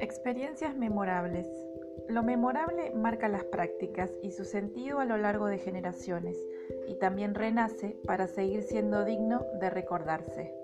Experiencias memorables. Lo memorable marca las prácticas y su sentido a lo largo de generaciones y también renace para seguir siendo digno de recordarse.